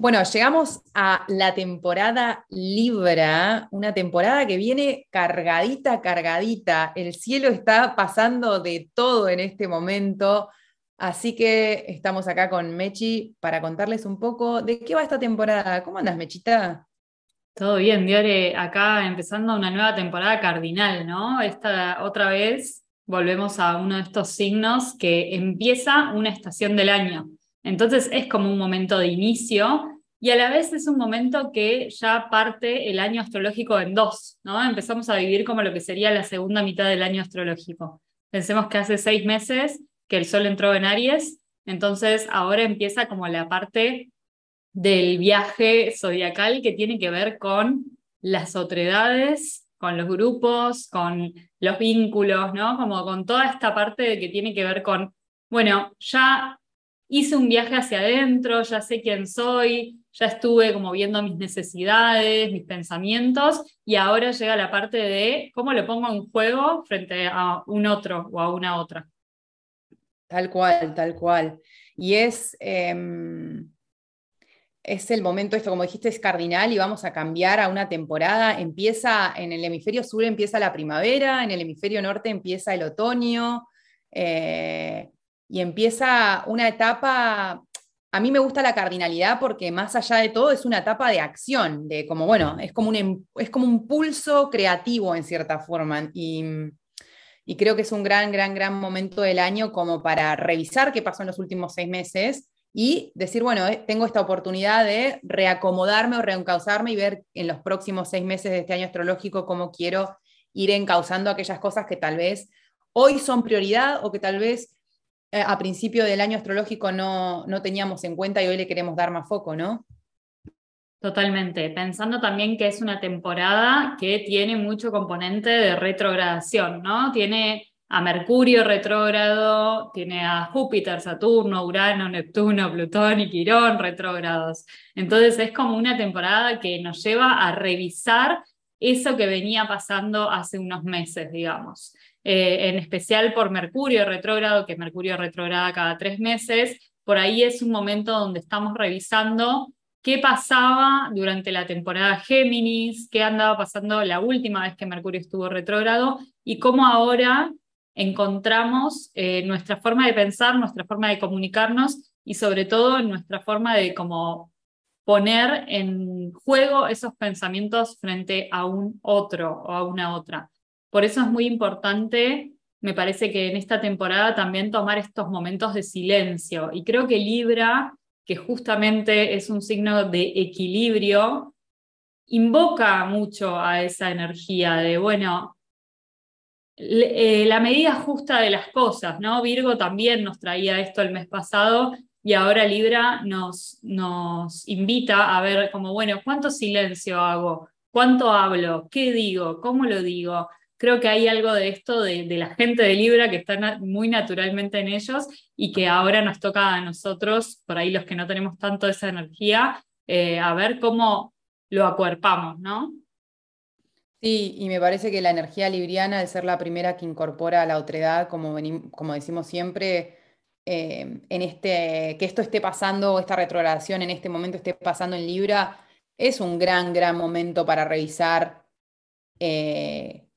Bueno, llegamos a la temporada Libra, una temporada que viene cargadita, cargadita. El cielo está pasando de todo en este momento. Así que estamos acá con Mechi para contarles un poco de qué va esta temporada. ¿Cómo andas, Mechita? Todo bien, Diore. Acá empezando una nueva temporada cardinal, ¿no? Esta otra vez volvemos a uno de estos signos que empieza una estación del año. Entonces es como un momento de inicio y a la vez es un momento que ya parte el año astrológico en dos, ¿no? Empezamos a vivir como lo que sería la segunda mitad del año astrológico. Pensemos que hace seis meses que el Sol entró en Aries, entonces ahora empieza como la parte del viaje zodiacal que tiene que ver con las otredades, con los grupos, con los vínculos, ¿no? Como con toda esta parte que tiene que ver con, bueno, ya hice un viaje hacia adentro, ya sé quién soy, ya estuve como viendo mis necesidades, mis pensamientos, y ahora llega la parte de cómo le pongo en juego frente a un otro o a una otra. Tal cual, tal cual. Y es, em, es el momento, esto como dijiste, es cardinal y vamos a cambiar a una temporada. Empieza en el hemisferio sur, empieza la primavera, en el hemisferio norte empieza el otoño. Eh, y empieza una etapa, a mí me gusta la cardinalidad porque más allá de todo es una etapa de acción, de como, bueno, es como un, em, es como un pulso creativo en cierta forma. Y, y creo que es un gran, gran, gran momento del año como para revisar qué pasó en los últimos seis meses y decir, bueno, eh, tengo esta oportunidad de reacomodarme o reencauzarme y ver en los próximos seis meses de este año astrológico cómo quiero ir encauzando aquellas cosas que tal vez hoy son prioridad o que tal vez eh, a principio del año astrológico no, no teníamos en cuenta y hoy le queremos dar más foco, ¿no? Totalmente, pensando también que es una temporada que tiene mucho componente de retrogradación, ¿no? Tiene a Mercurio retrógrado, tiene a Júpiter, Saturno, Urano, Neptuno, Plutón y Quirón retrógrados. Entonces es como una temporada que nos lleva a revisar eso que venía pasando hace unos meses, digamos. Eh, en especial por Mercurio retrógrado, que Mercurio retrograda cada tres meses, por ahí es un momento donde estamos revisando qué pasaba durante la temporada Géminis, qué andaba pasando la última vez que Mercurio estuvo retrógrado y cómo ahora encontramos eh, nuestra forma de pensar, nuestra forma de comunicarnos y sobre todo nuestra forma de como poner en juego esos pensamientos frente a un otro o a una otra. Por eso es muy importante, me parece que en esta temporada también tomar estos momentos de silencio. Y creo que Libra, que justamente es un signo de equilibrio, invoca mucho a esa energía de, bueno, eh, la medida justa de las cosas, ¿no? Virgo también nos traía esto el mes pasado y ahora Libra nos, nos invita a ver como, bueno, ¿cuánto silencio hago? ¿Cuánto hablo? ¿Qué digo? ¿Cómo lo digo? Creo que hay algo de esto de, la gente de Libra que está muy naturalmente en ellos y que ahora nos toca a nosotros, por ahí los que no tenemos tanto esa energía, eh, a ver cómo lo acuerpamos, ¿no? Sí, y me parece que la energía libriana, al ser la primera que incorpora la otredad, como, como decimos siempre, eh, en este, que esto esté pasando, esta retrogradación en este momento esté pasando en Libra, es un gran, gran momento para revisar eh,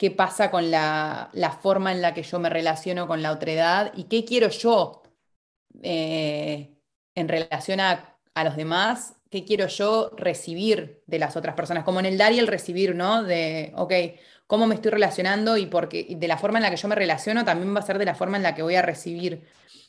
qué pasa con la, forma en la que yo me relaciono con la otredad y qué quiero yo eh, en relación a, los demás, qué quiero yo recibir de las otras personas, como en el dar y el recibir, ¿no? De, ok, cómo me estoy relacionando y porque de la forma en la que yo me relaciono también va a ser de la forma en la que voy a recibir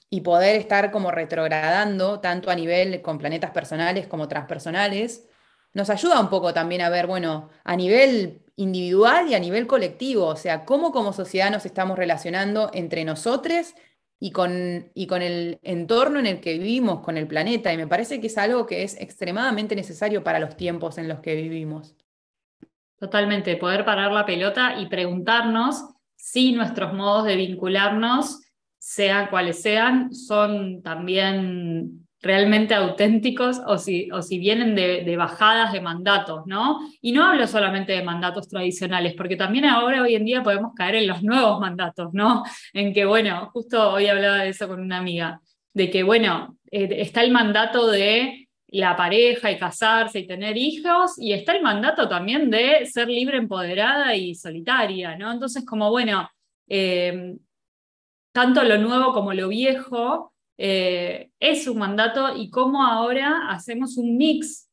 y poder estar como retrogradando tanto a nivel con planetas personales como transpersonales, nos ayuda un poco también a ver, bueno, a nivel individual y a nivel colectivo, o sea, cómo como sociedad nos estamos relacionando entre nosotros y con, y con el entorno en el que vivimos, con el planeta, y me parece que es algo que es extremadamente necesario para los tiempos en los que vivimos. Totalmente, poder parar la pelota y preguntarnos si nuestros modos de vincularnos, sean cuales sean, son también realmente auténticos o si, o si vienen de, bajadas de mandatos, ¿no? Y no hablo solamente de mandatos tradicionales, porque también ahora, hoy en día, podemos caer en los nuevos mandatos, ¿no? En que, bueno, justo hoy hablaba de eso con una amiga, de que, bueno, eh, está el mandato de la pareja y casarse y tener hijos, y está el mandato también de ser libre, empoderada y solitaria, ¿no? Entonces, como bueno, eh, tanto lo nuevo como lo viejo eh, es un mandato y cómo ahora hacemos un mix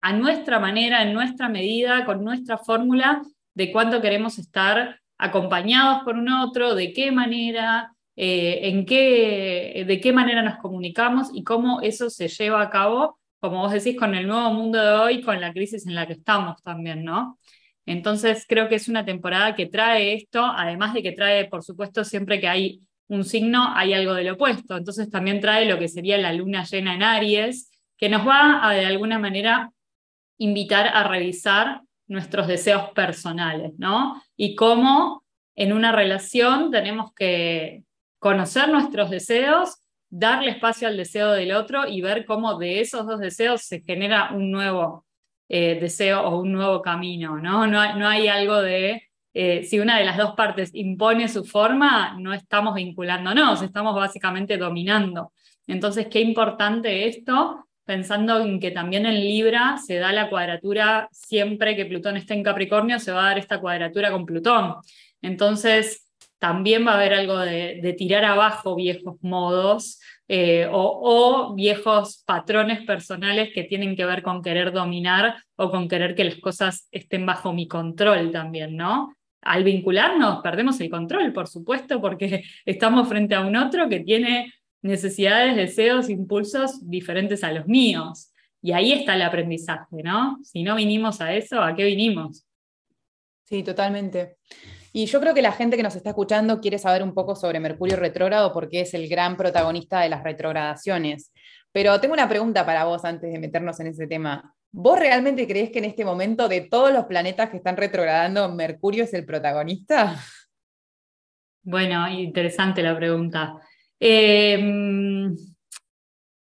a nuestra manera, en nuestra medida, con nuestra fórmula de cuánto queremos estar acompañados por un otro, de qué manera, eh, en qué, de qué manera nos comunicamos y cómo eso se lleva a cabo, como vos decís, con el nuevo mundo de hoy, con la crisis en la que estamos también, ¿no? Entonces creo que es una temporada que trae esto, además de que trae, por supuesto, siempre que hay un signo, hay algo del opuesto. Entonces también trae lo que sería la luna llena en Aries, que nos va a de alguna manera invitar a revisar nuestros deseos personales, ¿no? Y cómo en una relación tenemos que conocer nuestros deseos, darle espacio al deseo del otro y ver cómo de esos dos deseos se genera un nuevo eh, deseo o un nuevo camino, ¿no? No, no hay algo de, eh, si una de las dos partes impone su forma, no estamos vinculándonos, estamos básicamente dominando. Entonces, qué importante esto pensando en que también en Libra se da la cuadratura, siempre que Plutón esté en Capricornio, se va a dar esta cuadratura con Plutón. Entonces, también va a haber algo de, tirar abajo viejos modos eh, o, viejos patrones personales que tienen que ver con querer dominar o con querer que las cosas estén bajo mi control también, ¿no? Al vincularnos perdemos el control, por supuesto, porque estamos frente a un otro que tiene necesidades, deseos, impulsos diferentes a los míos. Y ahí está el aprendizaje, ¿no? Si no vinimos a eso, ¿a qué vinimos? Sí, totalmente. Y yo creo que la gente que nos está escuchando quiere saber un poco sobre Mercurio retrógrado porque es el gran protagonista de las retrogradaciones. Pero tengo una pregunta para vos antes de meternos en ese tema. ¿Vos realmente crees que en este momento de todos los planetas que están retrogradando, Mercurio es el protagonista? Bueno, interesante la pregunta. Em,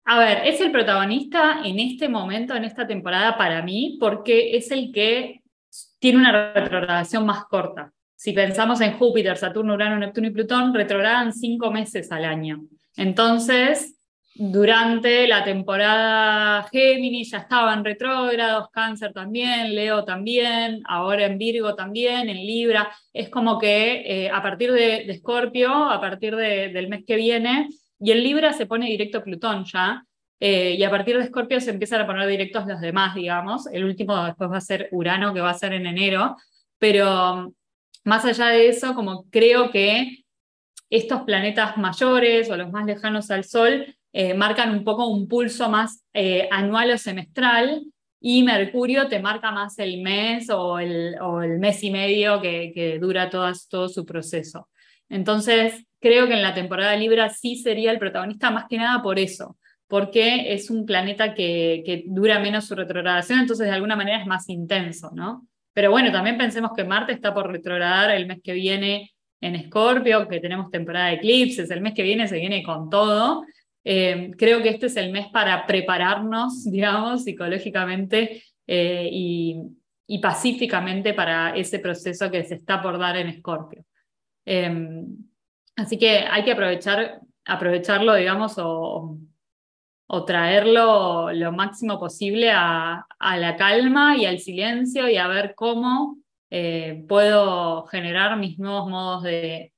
a ver, es el protagonista en este momento, en esta temporada para mí, porque es el que tiene una retrogradación más corta. Si pensamos en Júpiter, Saturno, Urano, Neptuno y Plutón, retrogradan cinco meses al año. Entonces, durante la temporada Géminis ya estaban retrógrados, Cáncer también, Leo también, ahora en Virgo también, en Libra. Es como que eh, a partir de Escorpio, a partir del mes que viene, y en Libra se pone directo Plutón ya, eh, y a partir de Escorpio se empiezan a poner directos los demás, digamos. El último después va a ser Urano, que va a ser en enero, pero más allá de eso, como creo que estos planetas mayores o los más lejanos al Sol eh, marcan un poco un pulso más eh, anual o semestral, y Mercurio te marca más el mes o el, mes y medio que, dura todo, todo su proceso. Entonces, creo que en la temporada Libra sí sería el protagonista más que nada por eso, porque es un planeta que, que, dura menos su retrogradación, entonces de alguna manera es más intenso, ¿no? Pero bueno, también pensemos que Marte está por retrogradar el mes que viene en Escorpio, que tenemos temporada de eclipses, el mes que viene se viene con todo, eh, creo que este es el mes para prepararnos, digamos, psicológicamente eh, y, pacíficamente para ese proceso que se está por dar en Escorpio. Em, así que hay que aprovechar, aprovecharlo, digamos, o, traerlo lo máximo posible a, la calma y al silencio y a ver cómo eh, puedo generar mis nuevos modos de,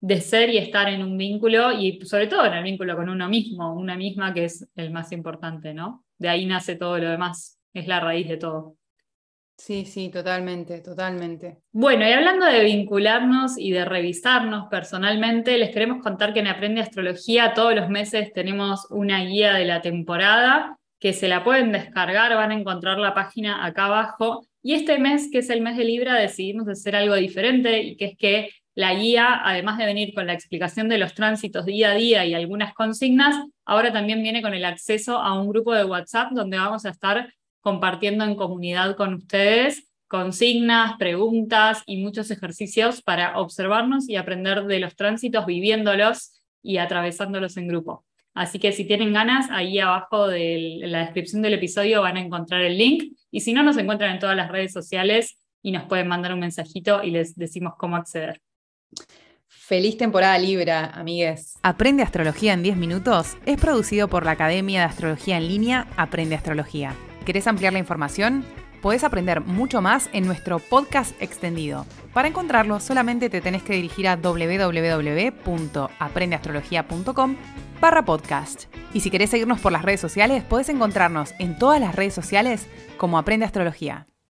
de ser y estar en un vínculo y sobre todo en el vínculo con uno mismo, una misma que es el más importante, ¿no? De ahí nace todo lo demás, es la raíz de todo. Sí, sí, totalmente, totalmente. Bueno, y hablando de vincularnos y de revisarnos personalmente, les queremos contar que en Aprende Astrología todos los meses tenemos una guía de la temporada que se la pueden descargar, van a encontrar la página acá abajo. Y este mes, que es el mes de Libra, decidimos hacer algo diferente y que es que la guía, además de venir con la explicación de los tránsitos día a día y algunas consignas, ahora también viene con el acceso a un grupo de WhatsApp donde vamos a estar compartiendo en comunidad con ustedes consignas, preguntas y muchos ejercicios para observarnos y aprender de los tránsitos viviéndolos y atravesándolos en grupo. Así que si tienen ganas, ahí abajo de la descripción del episodio van a encontrar el link y si no, nos encuentran en todas las redes sociales y nos pueden mandar un mensajito y les decimos cómo acceder. Feliz temporada Libra, amigues. Aprende Astrología en 10 minutos es producido por la Academia de Astrología en línea Aprende Astrología. ¿Querés ampliar la información? Podés aprender mucho más en nuestro podcast extendido. Para encontrarlo, solamente te tenés que dirigir a www.aprendeastrología.com barra podcast. Y si querés seguirnos por las redes sociales, podés encontrarnos en todas las redes sociales como Aprende Astrología.